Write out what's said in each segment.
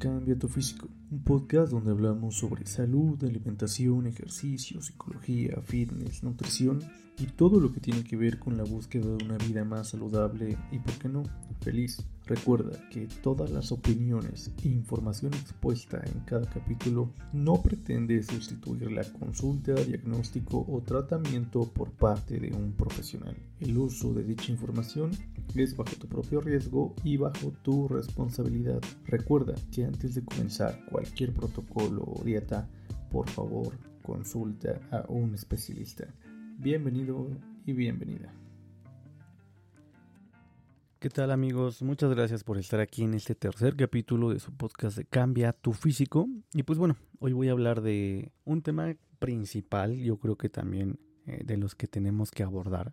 Cambia tu físico, un podcast donde hablamos sobre salud, alimentación, ejercicio, psicología, fitness, nutrición y todo lo que tiene que ver con la búsqueda de una vida más saludable y, por qué no, feliz. Recuerda que todas las opiniones e información expuesta en cada capítulo no pretende sustituir la consulta, diagnóstico o tratamiento por parte de un profesional. El uso de dicha información es bajo tu propio riesgo y bajo tu responsabilidad. Recuerda que antes de comenzar cualquier protocolo o dieta, por favor consulta a un especialista. Bienvenido y bienvenida. ¿Qué tal amigos? Muchas gracias por estar aquí en este tercer capítulo de su podcast de Cambia tu físico. Y pues bueno, hoy voy a hablar de un tema principal, yo creo que también eh, de los que tenemos que abordar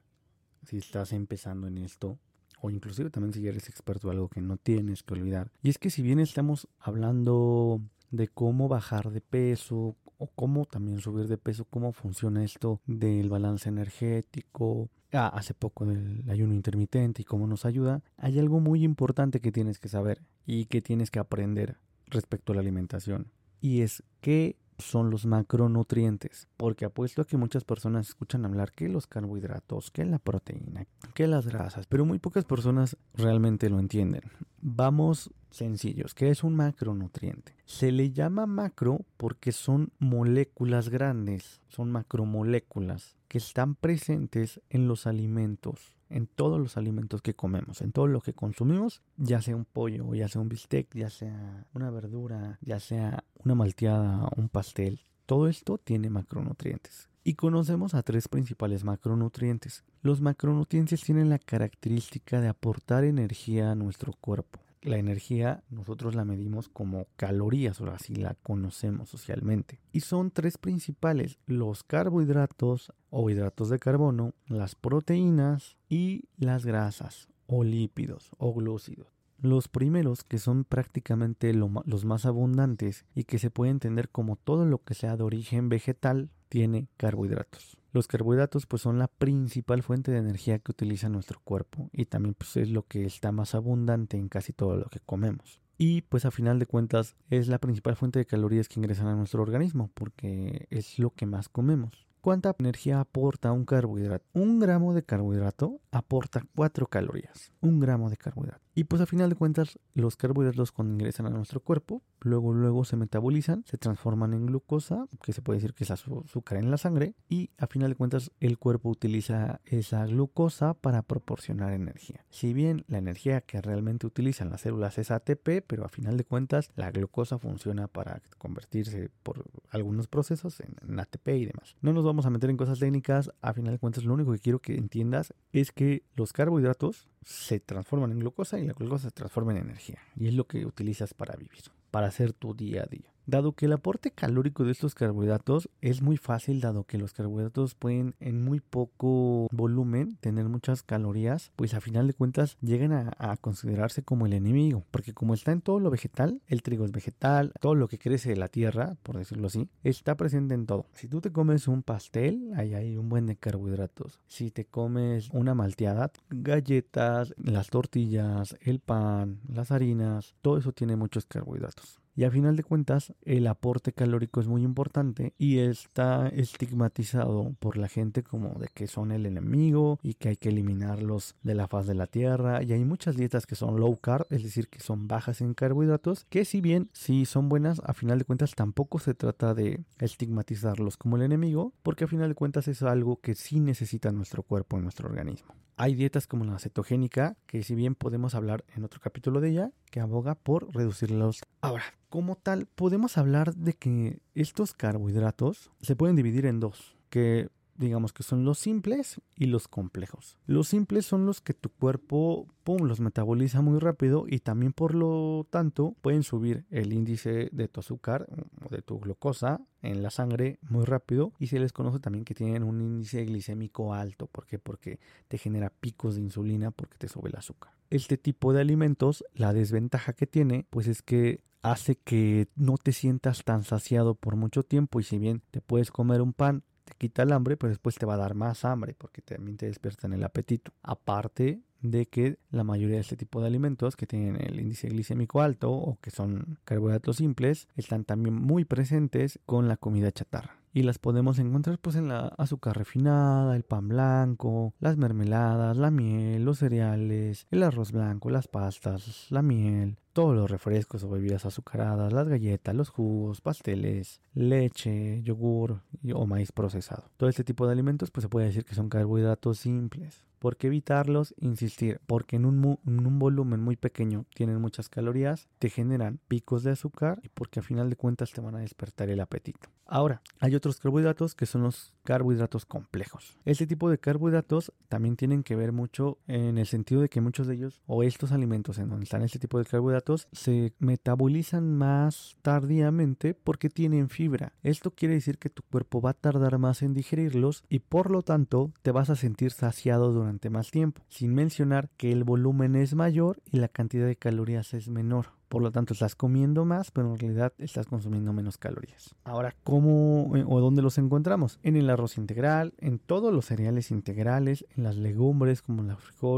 si estás empezando en esto o inclusive también si eres experto algo que no tienes que olvidar. Y es que si bien estamos hablando de cómo bajar de peso o cómo también subir de peso, cómo funciona esto del balance energético, ah, hace poco del ayuno intermitente y cómo nos ayuda, hay algo muy importante que tienes que saber y que tienes que aprender respecto a la alimentación. Y es qué son los macronutrientes. Porque apuesto a que muchas personas escuchan hablar que los carbohidratos, que la proteína, que las grasas, pero muy pocas personas realmente lo entienden. Vamos sencillos. ¿Qué es un macronutriente? Se le llama macro porque son moléculas grandes, son macromoléculas que están presentes en los alimentos, en todos los alimentos que comemos, en todo lo que consumimos, ya sea un pollo, ya sea un bistec, ya sea una verdura, ya sea una malteada, un pastel. Todo esto tiene macronutrientes. Y conocemos a tres principales macronutrientes. Los macronutrientes tienen la característica de aportar energía a nuestro cuerpo la energía nosotros la medimos como calorías, o así la conocemos socialmente. Y son tres principales, los carbohidratos o hidratos de carbono, las proteínas y las grasas o lípidos o glúcidos. Los primeros, que son prácticamente los más abundantes y que se puede entender como todo lo que sea de origen vegetal, tiene carbohidratos. Los carbohidratos pues son la principal fuente de energía que utiliza nuestro cuerpo y también pues es lo que está más abundante en casi todo lo que comemos. Y pues a final de cuentas es la principal fuente de calorías que ingresan a nuestro organismo porque es lo que más comemos. ¿Cuánta energía aporta un carbohidrato? Un gramo de carbohidrato aporta 4 calorías. Un gramo de carbohidrato. Y pues a final de cuentas, los carbohidratos cuando ingresan a nuestro cuerpo, luego luego se metabolizan, se transforman en glucosa, que se puede decir que es azúcar en la sangre, y a final de cuentas el cuerpo utiliza esa glucosa para proporcionar energía. Si bien la energía que realmente utilizan las células es ATP, pero a final de cuentas la glucosa funciona para convertirse por algunos procesos en, ATP y demás. No nos vamos a meter en cosas técnicas, a final de cuentas lo único que quiero que entiendas es que los carbohidratos se transforman en glucosa y la glucosa se transforma en energía. Y es lo que utilizas para vivir, para hacer tu día a día. Dado que el aporte calórico de estos carbohidratos es muy fácil, dado que los carbohidratos pueden en muy poco volumen tener muchas calorías, pues a final de cuentas llegan a, considerarse como el enemigo, porque como está en todo lo vegetal, el trigo es vegetal, todo lo que crece de la tierra, por decirlo así, está presente en todo. Si tú te comes un pastel, ahí hay un buen de carbohidratos. Si te comes una malteada, galletas, las tortillas, el pan, las harinas, todo eso tiene muchos carbohidratos. Y a final de cuentas, el aporte calórico es muy importante y está estigmatizado por la gente como de que son el enemigo y que hay que eliminarlos de la faz de la tierra. Y hay muchas dietas que son low carb, es decir, que son bajas en carbohidratos, que si bien sí son buenas, a final de cuentas tampoco se trata de estigmatizarlos como el enemigo, porque a final de cuentas es algo que sí necesita nuestro cuerpo, nuestro organismo. Hay dietas como la cetogénica, que si bien podemos hablar en otro capítulo de ella, que aboga por reducirlos. Ahora, como tal, podemos hablar de que estos carbohidratos se pueden dividir en dos, que digamos que son los simples y los complejos. Los simples son los que tu cuerpo, los metaboliza muy rápido y también por lo tanto pueden subir el índice de tu azúcar o de tu glucosa en la sangre muy rápido y se les conoce también que tienen un índice glicémico alto. ¿Por qué? Porque te genera picos de insulina porque te sube el azúcar. Este tipo de alimentos, la desventaja que tiene, pues es que hace que no te sientas tan saciado por mucho tiempo y si bien te puedes comer un pan quita el hambre, pero después te va a dar más hambre porque también te despiertan el apetito. Aparte de que la mayoría de este tipo de alimentos que tienen el índice glicémico alto o que son carbohidratos simples están también muy presentes con la comida chatarra y las podemos encontrar pues en la azúcar refinada, el pan blanco, las mermeladas, la miel, los cereales, el arroz blanco, las pastas, la miel, todos los refrescos o bebidas azucaradas, las galletas, los jugos, pasteles, leche, yogur o maíz procesado. Todo este tipo de alimentos pues se puede decir que son carbohidratos simples. ¿Por qué evitarlos? Insistir, porque en un, un, volumen muy pequeño tienen muchas calorías, te generan picos de azúcar y porque a final de cuentas te van a despertar el apetito. Ahora, hay otros carbohidratos que son los carbohidratos complejos. Este tipo de carbohidratos también tienen que ver mucho en el sentido de que muchos de ellos o estos alimentos en donde están este tipo de carbohidratos se metabolizan más tardíamente porque tienen fibra. Esto quiere decir que tu cuerpo va a tardar más en digerirlos y por lo tanto te vas a sentir saciado durante más tiempo, sin mencionar que el volumen es mayor y la cantidad de calorías es menor. Por lo tanto, estás comiendo más, pero en realidad estás consumiendo menos calorías. Ahora, ¿cómo eh, o dónde los encontramos? En el arroz integral, en todos los cereales integrales, en las legumbres como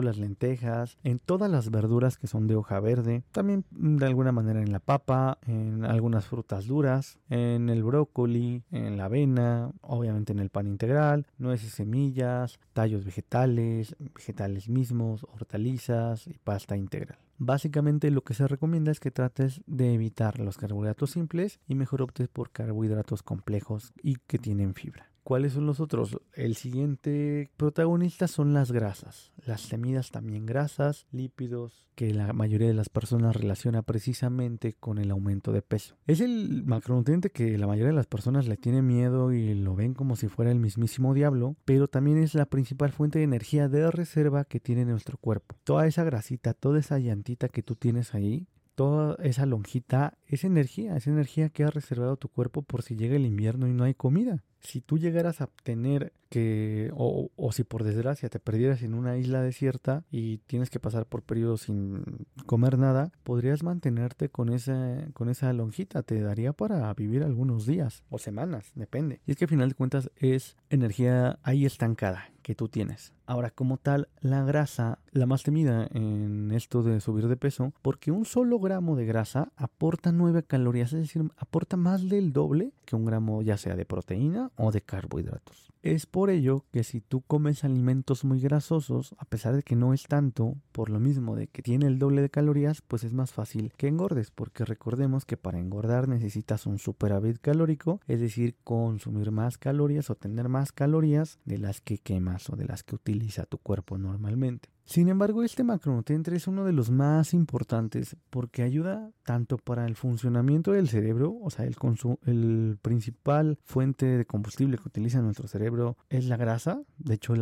las lentejas, en todas las verduras que son de hoja verde, también de alguna manera en la papa, en algunas frutas duras, en el brócoli, en la avena, obviamente en el pan integral, nueces, semillas, tallos vegetales, vegetales mismos, hortalizas y pasta integral. Básicamente lo que se recomienda es que trates de evitar los carbohidratos simples y mejor optes por carbohidratos complejos y que tienen fibra. ¿Cuáles son los otros? El siguiente protagonista son las grasas. Las semillas también grasas, lípidos, que la mayoría de las personas relaciona precisamente con el aumento de peso. Es el macronutriente que la mayoría de las personas le tiene miedo y lo ven como si fuera el mismísimo diablo, pero también es la principal fuente de energía de reserva que tiene nuestro cuerpo. Toda esa grasita, toda esa llantita que tú tienes ahí, toda esa lonjita es energía, es energía que ha reservado tu cuerpo por si llega el invierno y no hay comida si tú llegaras a tener que, o, o, si por desgracia te perdieras en una isla desierta y tienes que pasar por periodos sin comer nada, podrías mantenerte con esa, con esa lonjita, te daría para vivir algunos días o semanas, depende. Y es que al final de cuentas es energía ahí estancada que tú tienes. Ahora, como tal, la grasa, la más temida en esto de subir de peso, porque un solo gramo de grasa aporta 9 calorías, es decir, aporta más del doble que un gramo ya sea de proteína o de carbohidratos. Es por ello que si tú comes alimentos muy grasosos, a pesar de que no es tanto, por lo mismo de que tiene el doble de calorías, pues es más fácil que engordes, porque recordemos que para engordar necesitas un superávit calórico, es decir, consumir más calorías o tener más calorías de las que quemas o de las que utiliza tu cuerpo normalmente. Sin embargo, este macronutriente es uno de los más importantes porque ayuda tanto para el funcionamiento del cerebro, o sea, el, el principal fuente de combustible que utiliza nuestro cerebro es la grasa. De hecho,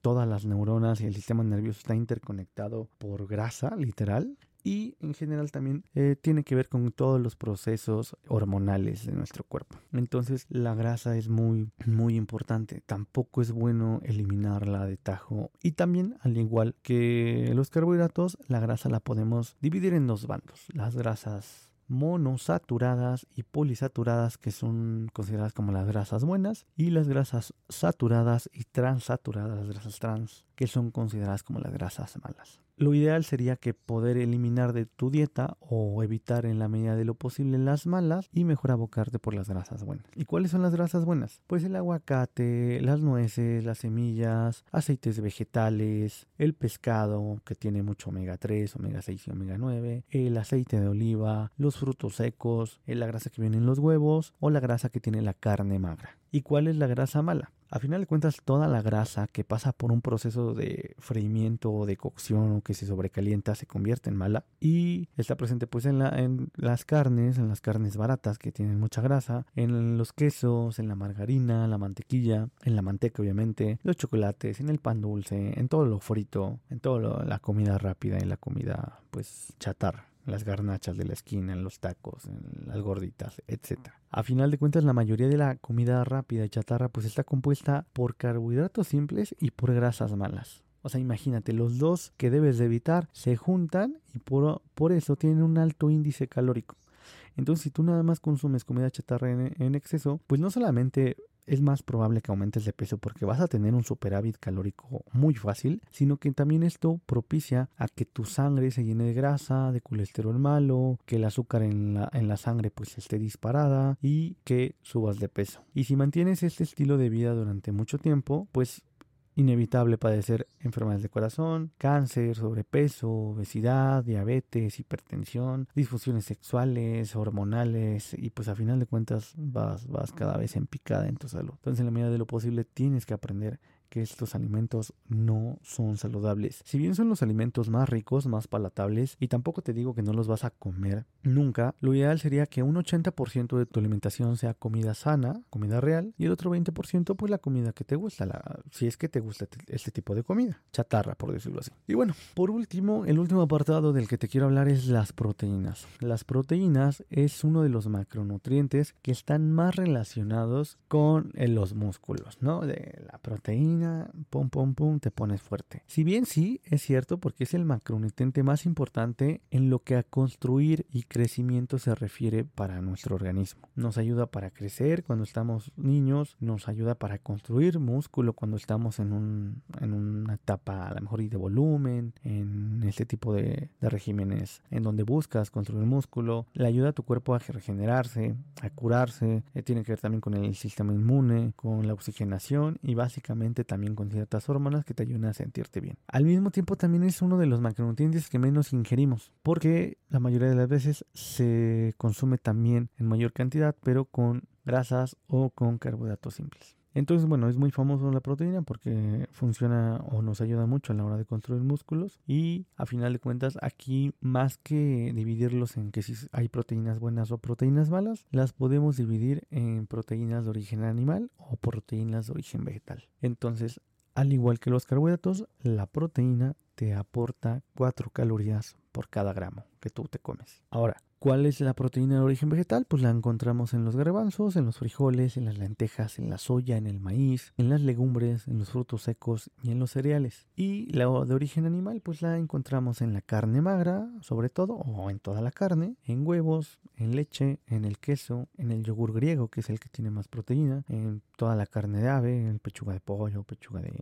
todas las neuronas y el sistema nervioso está interconectado por grasa, literal y en general también eh, tiene que ver con todos los procesos hormonales de nuestro cuerpo. Entonces la grasa es muy muy importante. Tampoco es bueno eliminarla de tajo y también al igual que los carbohidratos, la grasa la podemos dividir en dos bandos. Las grasas monosaturadas y polisaturadas que son consideradas como las grasas buenas y las grasas saturadas y transaturadas, las grasas trans que son consideradas como las grasas malas. Lo ideal sería que poder eliminar de tu dieta o evitar en la medida de lo posible las malas y mejor abocarte por las grasas buenas. ¿Y cuáles son las grasas buenas? Pues el aguacate, las nueces, las semillas, aceites vegetales, el pescado que tiene mucho omega 3, omega 6 y omega 9, el aceite de oliva, los frutos secos, la grasa que viene en los huevos o la grasa que tiene la carne magra. ¿Y cuál es la grasa mala? A final de cuentas, toda la grasa que pasa por un proceso de freimiento o de cocción o que se sobrecalienta se convierte en mala y está presente pues en, la, las carnes, en las carnes baratas que tienen mucha grasa, en los quesos, en la margarina, la mantequilla, en la manteca obviamente, los chocolates, en el pan dulce, en todo lo frito, en toda la comida rápida y la comida pues chatarra las garnachas de la esquina, en los tacos, en las gorditas, etc. A final de cuentas, la mayoría de la comida rápida y chatarra pues está compuesta por carbohidratos simples y por grasas malas. O sea, imagínate, los dos que debes de evitar se juntan y por, por eso tienen un alto índice calórico. Entonces, si tú nada más consumes comida chatarra en, en exceso, pues no solamente es más probable que aumentes de peso porque vas a tener un superávit calórico muy fácil, sino que también esto propicia a que tu sangre se llene de grasa, de colesterol malo, que el azúcar en la, en la sangre pues esté disparada y que subas de peso. Y si mantienes este estilo de vida durante mucho tiempo, pues inevitable padecer enfermedades de corazón, cáncer, sobrepeso, obesidad, diabetes, hipertensión, disfunciones sexuales, hormonales y pues a final de cuentas vas, vas cada vez en picada en tu salud. Entonces en la medida de lo posible tienes que aprender que estos alimentos no son saludables. Si bien son los alimentos más ricos, más palatables, y tampoco te digo que no los vas a comer nunca, lo ideal sería que un 80% de tu alimentación sea comida sana, comida real, y el otro 20% pues la comida que te gusta, la, si es que te gusta este tipo de comida, chatarra por decirlo así. Y bueno, por último, el último apartado del que te quiero hablar es las proteínas. Las proteínas es uno de los macronutrientes que están más relacionados con eh, los músculos, ¿no? De la proteína pum, pum, pum, te pones fuerte. Si bien sí, es cierto, porque es el macronutriente más importante en lo que a construir y crecimiento se refiere para nuestro organismo. Nos ayuda para crecer cuando estamos niños, nos ayuda para construir músculo cuando estamos en, un, en una etapa a lo mejor y de volumen, en este tipo de, de regímenes en donde buscas construir músculo, le ayuda a tu cuerpo a regenerarse, a curarse, eh, tiene que ver también con el sistema inmune, con la oxigenación y básicamente también con ciertas hormonas que te ayudan a sentirte bien. Al mismo tiempo también es uno de los macronutrientes que menos ingerimos, porque la mayoría de las veces se consume también en mayor cantidad, pero con grasas o con carbohidratos simples. Entonces, bueno, es muy famoso la proteína porque funciona o nos ayuda mucho a la hora de construir músculos y a final de cuentas aquí más que dividirlos en que si hay proteínas buenas o proteínas malas, las podemos dividir en proteínas de origen animal o proteínas de origen vegetal. Entonces, al igual que los carbohidratos, la proteína te aporta 4 calorías por cada gramo que tú te comes. Ahora, ¿Cuál es la proteína de origen vegetal? Pues la encontramos en los garbanzos, en los frijoles, en las lentejas, en la soya, en el maíz, en las legumbres, en los frutos secos y en los cereales. Y la de origen animal, pues la encontramos en la carne magra, sobre todo, o en toda la carne, en huevos, en leche, en el queso, en el yogur griego, que es el que tiene más proteína, en toda la carne de ave, en pechuga de pollo, pechuga de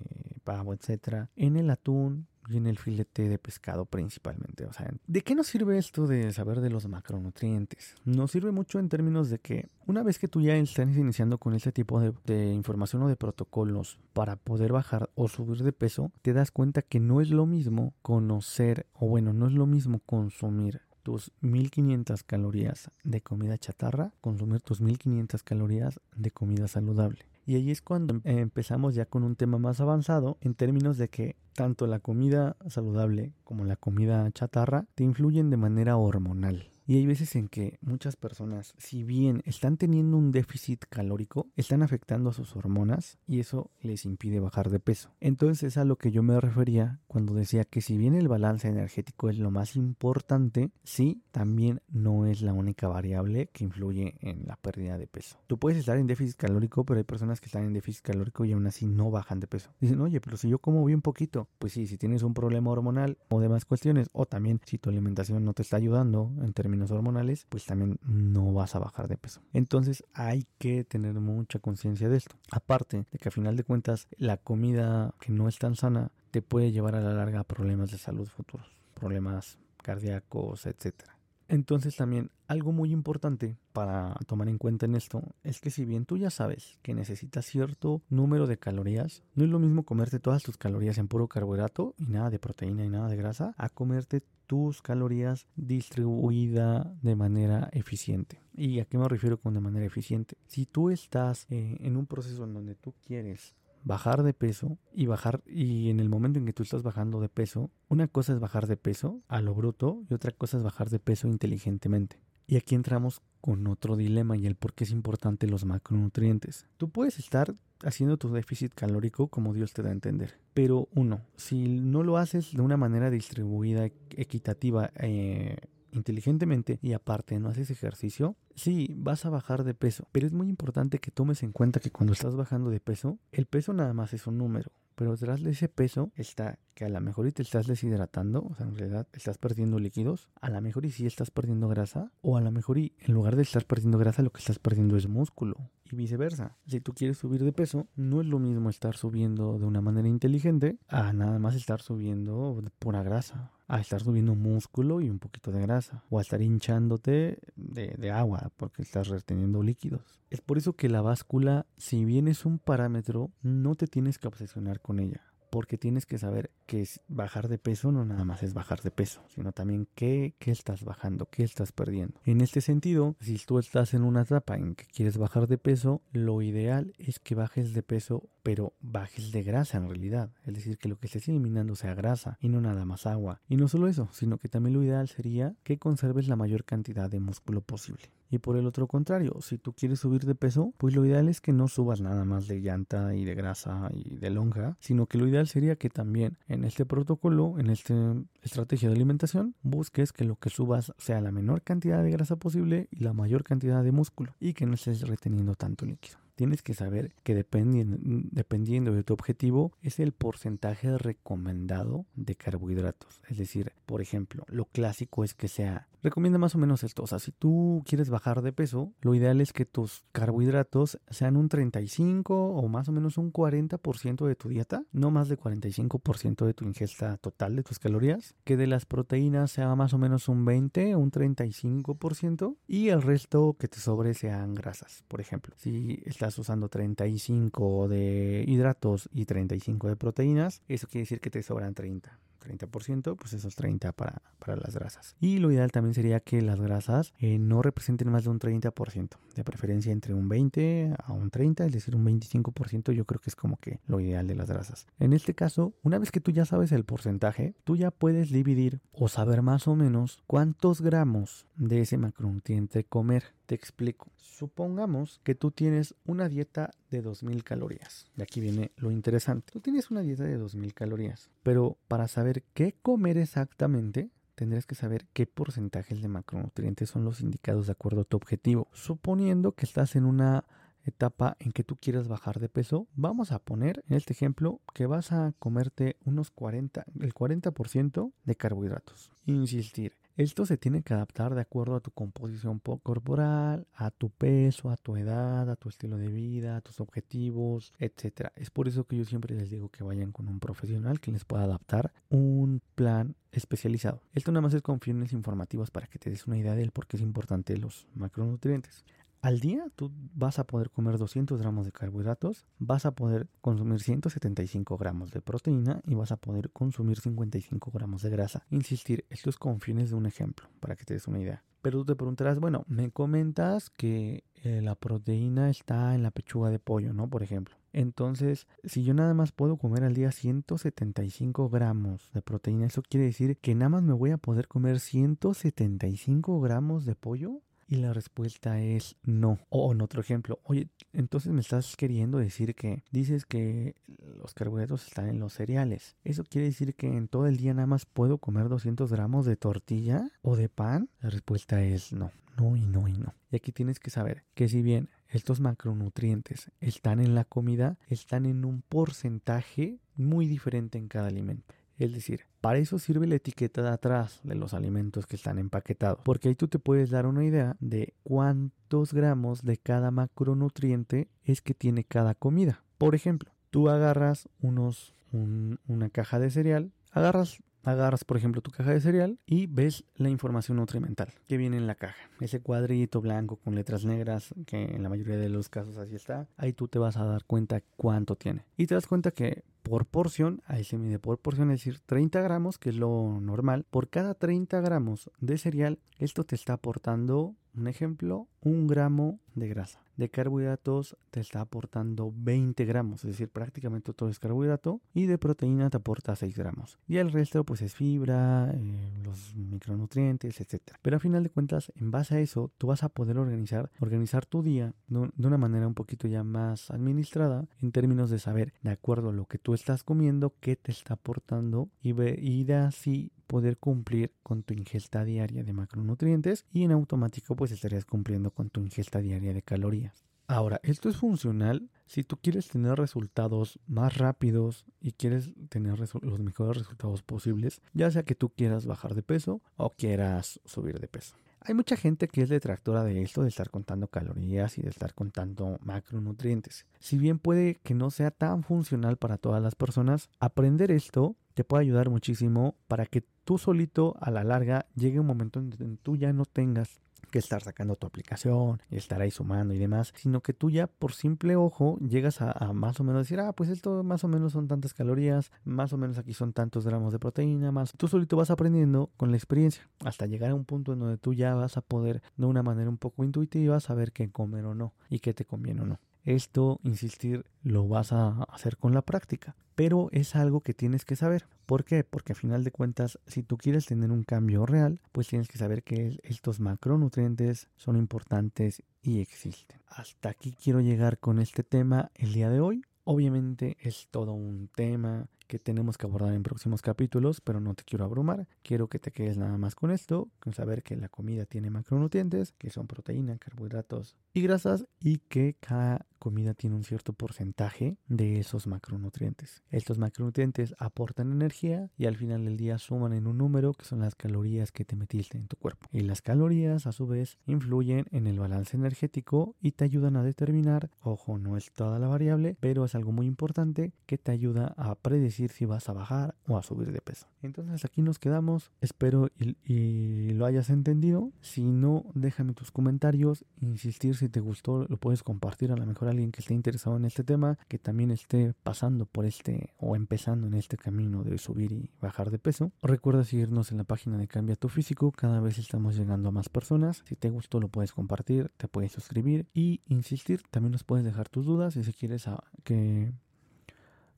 pavo, etc. En el atún, en el filete de pescado principalmente. O sea, ¿de qué nos sirve esto de saber de los macronutrientes? Nos sirve mucho en términos de que una vez que tú ya estás iniciando con este tipo de, de información o de protocolos para poder bajar o subir de peso, te das cuenta que no es lo mismo conocer, o bueno, no es lo mismo consumir tus 1500 calorías de comida chatarra, consumir tus 1500 calorías de comida saludable. Y ahí es cuando em, empezamos ya con un tema más avanzado en términos de que tanto la comida saludable como la comida chatarra te influyen de manera hormonal. Y hay veces en que muchas personas, si bien están teniendo un déficit calórico, están afectando a sus hormonas y eso les impide bajar de peso. Entonces es a lo que yo me refería cuando decía que si bien el balance energético es lo más importante, sí, también no es la única variable que influye en la pérdida de peso. Tú puedes estar en déficit calórico, pero hay personas que están en déficit calórico y aún así no bajan de peso. Dicen, oye, pero si yo como bien poquito, pues sí, si tienes un problema hormonal o demás cuestiones, o también si tu alimentación no te está ayudando en términos hormonales, pues también no vas a bajar de peso. Entonces hay que tener mucha conciencia de esto. Aparte de que a final de cuentas la comida que no es tan sana te puede llevar a la larga a problemas de salud futuros, problemas cardíacos, etcétera. Entonces también algo muy importante para tomar en cuenta en esto es que si bien tú ya sabes que necesitas cierto número de calorías, no es lo mismo comerte todas tus calorías en puro carbohidrato y nada de proteína y nada de grasa, a comerte tus calorías distribuida de manera eficiente. ¿Y a qué me refiero con de manera eficiente? Si tú estás eh, en un proceso en donde tú quieres bajar de peso y bajar y en el momento en que tú estás bajando de peso, una cosa es bajar de peso a lo bruto y otra cosa es bajar de peso inteligentemente. Y aquí entramos con otro dilema y el por qué es importante los macronutrientes. Tú puedes estar haciendo tu déficit calórico como Dios te da a entender. Pero uno, si no lo haces de una manera distribuida, equitativa, eh, inteligentemente y aparte no haces ejercicio, sí, vas a bajar de peso. Pero es muy importante que tomes en cuenta que cuando estás bajando de peso, el peso nada más es un número. Pero detrás de ese peso está que a lo mejor y te estás deshidratando, o sea, en realidad estás perdiendo líquidos, a lo mejor y sí estás perdiendo grasa, o a lo mejor y en lugar de estar perdiendo grasa, lo que estás perdiendo es músculo. Y viceversa. Si tú quieres subir de peso, no es lo mismo estar subiendo de una manera inteligente a nada más estar subiendo pura grasa a estar subiendo músculo y un poquito de grasa, o a estar hinchándote de, de, agua porque estás reteniendo líquidos. Es por eso que la báscula, si bien es un parámetro, no te tienes que obsesionar con ella porque tienes que saber que bajar de peso no nada más es bajar de peso, sino también qué, qué estás bajando, qué estás perdiendo. En este sentido, si tú estás en una etapa en que quieres bajar de peso, lo ideal es que bajes de peso, pero bajes de grasa en realidad. Es decir, que lo que estés eliminando sea grasa y no nada más agua. Y no solo eso, sino que también lo ideal sería que conserves la mayor cantidad de músculo posible. Y por el otro contrario, si tú quieres subir de peso, pues lo ideal es que no subas nada más de llanta y de grasa y de lonja, sino que lo ideal sería que también en este protocolo, en esta estrategia de alimentación, busques que lo que subas sea la menor cantidad de grasa posible y la mayor cantidad de músculo y que no estés reteniendo tanto líquido tienes que saber que dependiendo, de tu objetivo es el porcentaje recomendado de carbohidratos. Es decir, por ejemplo, lo clásico es que sea, recomienda más o menos esto. O sea, si tú quieres bajar de peso, lo ideal es que tus carbohidratos sean un 35 o más o menos un 40% de tu dieta, no más de 45% de tu ingesta total de tus calorías, que de las proteínas sea más o menos un 20 o un 35% y el resto que te sobre sean grasas, por ejemplo. Si estás usando 35 de hidratos y 35 de proteínas, eso quiere decir que te sobran 30. 30%, pues esos 30 para, para las grasas. Y lo ideal también sería que las grasas eh, no representen más de un 30%, de preferencia entre un 20 a un 30, es decir, un 25% yo creo que es como que lo ideal de las grasas. En este caso, una vez que tú ya sabes el porcentaje, tú ya puedes dividir o saber más o menos cuántos gramos de ese macronutriente comer. Te explico. Supongamos que tú tienes una dieta de 2000 calorías. De aquí viene lo interesante. Tú tienes una dieta de 2000 calorías, pero para saber qué comer exactamente, tendrás que saber qué porcentajes de macronutrientes son los indicados de acuerdo a tu objetivo. Suponiendo que estás en una etapa en que tú quieras bajar de peso, vamos a poner en este ejemplo que vas a comerte unos 40, el 40% de carbohidratos. Insistir, esto se tiene que adaptar de acuerdo a tu composición corporal, a tu peso, a tu edad, a tu estilo de vida, a tus objetivos, etc. Es por eso que yo siempre les digo que vayan con un profesional que les pueda adaptar un plan especializado. Esto nada más es con fines informativos para que te des una idea de por qué es importante los macronutrientes. Al día tú vas a poder comer 200 gramos de carbohidratos, vas a poder consumir 175 gramos de proteína y vas a poder consumir 55 gramos de grasa. Insistir, esto es con fines de un ejemplo, para que te des una idea. Pero tú te preguntarás, bueno, me comentas que eh, la proteína está en la pechuga de pollo, ¿no? Por ejemplo. Entonces, si yo nada más puedo comer al día 175 gramos de proteína, ¿eso quiere decir que nada más me voy a poder comer 175 gramos de pollo? Y la respuesta es no. O en otro ejemplo, oye, entonces me estás queriendo decir que dices que los carbohidratos están en los cereales. ¿Eso quiere decir que en todo el día nada más puedo comer 200 gramos de tortilla o de pan? La respuesta es no. No y no y no. Y aquí tienes que saber que si bien estos macronutrientes están en la comida, están en un porcentaje muy diferente en cada alimento. Es decir, para eso sirve la etiqueta de atrás de los alimentos que están empaquetados, porque ahí tú te puedes dar una idea de cuántos gramos de cada macronutriente es que tiene cada comida. Por ejemplo, tú agarras unos, una caja de cereal, agarras agarras, por ejemplo, tu caja de cereal y ves la información nutrimental que viene en la caja. Ese cuadrito blanco con letras negras, que en la mayoría de los casos así está, ahí tú te vas a dar cuenta cuánto tiene. Y te das cuenta que por porción, ahí se mide por porción, es decir, 30 gramos, que es lo normal. Por cada 30 gramos de cereal, esto te está aportando, un ejemplo, un gramo de grasa de carbohidratos te está aportando 20 gramos, es decir, prácticamente todo es carbohidrato, y de proteína te aporta 6 gramos. Y el resto pues es fibra, eh, los micronutrientes, etc. Pero a final de cuentas, en base a eso, tú vas a poder organizar, organizar tu día de, una manera un poquito ya más administrada, en términos de saber, de acuerdo a lo que tú estás comiendo, qué te está aportando, y, y de así poder cumplir con tu ingesta diaria de macronutrientes y en automático pues estarías cumpliendo con tu ingesta diaria de calorías. Ahora, esto es funcional si tú quieres tener resultados más rápidos y quieres tener los mejores resultados posibles, ya sea que tú quieras bajar de peso o quieras subir de peso. Hay mucha gente que es detractora de esto, de estar contando calorías y de estar contando macronutrientes. Si bien puede que no sea tan funcional para todas las personas, aprender esto te puede ayudar muchísimo para que tú solito a la larga llegue un momento en donde tú ya no tengas que estar sacando tu aplicación y estar ahí sumando y demás, sino que tú ya por simple ojo llegas a, más o menos decir, ah, pues esto más o menos son tantas calorías, más o menos aquí son tantos gramos de proteína, más. Tú solito vas aprendiendo con la experiencia hasta llegar a un punto en donde tú ya vas a poder de una manera un poco intuitiva saber qué comer o no y qué te conviene o no. Esto, insistir, lo vas a hacer con la práctica, pero es algo que tienes que saber. ¿Por qué? Porque a final de cuentas, si tú quieres tener un cambio real, pues tienes que saber que estos macronutrientes son importantes y existen. Hasta aquí quiero llegar con este tema el día de hoy. Obviamente es todo un tema que tenemos que abordar en próximos capítulos, pero no te quiero abrumar. Quiero que te quedes nada más con esto, con saber que la comida tiene macronutrientes, que son proteína, carbohidratos y grasas, y que cada comida tiene un cierto porcentaje de esos macronutrientes. Estos macronutrientes aportan energía y al final del día suman en un número que son las calorías que te metiste en tu cuerpo. Y las calorías a su vez influyen en el balance energético y te ayudan a determinar, ojo, no es toda la variable, pero es algo muy importante que te ayuda a predecir si vas a bajar o a subir de peso. Entonces aquí nos quedamos, espero y, lo hayas entendido. Si no, déjame tus comentarios, insistir si te gustó, lo puedes compartir a la mejor alguien que esté interesado en este tema, que también esté pasando por este o empezando en este camino de subir y bajar de peso. Recuerda seguirnos en la página de Cambia tu Físico, cada vez estamos llegando a más personas. Si te gustó lo puedes compartir, te puedes suscribir y insistir, también nos puedes dejar tus dudas y si quieres que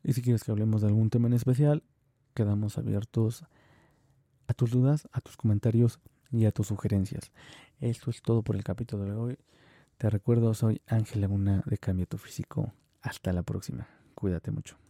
y si quieres que hablemos de algún tema en especial, quedamos abiertos a tus dudas, a tus comentarios y a tus sugerencias. Esto es todo por el capítulo de hoy. Te recuerdo, soy Ángel Laguna de Cambia tu Físico. Hasta la próxima. Cuídate mucho.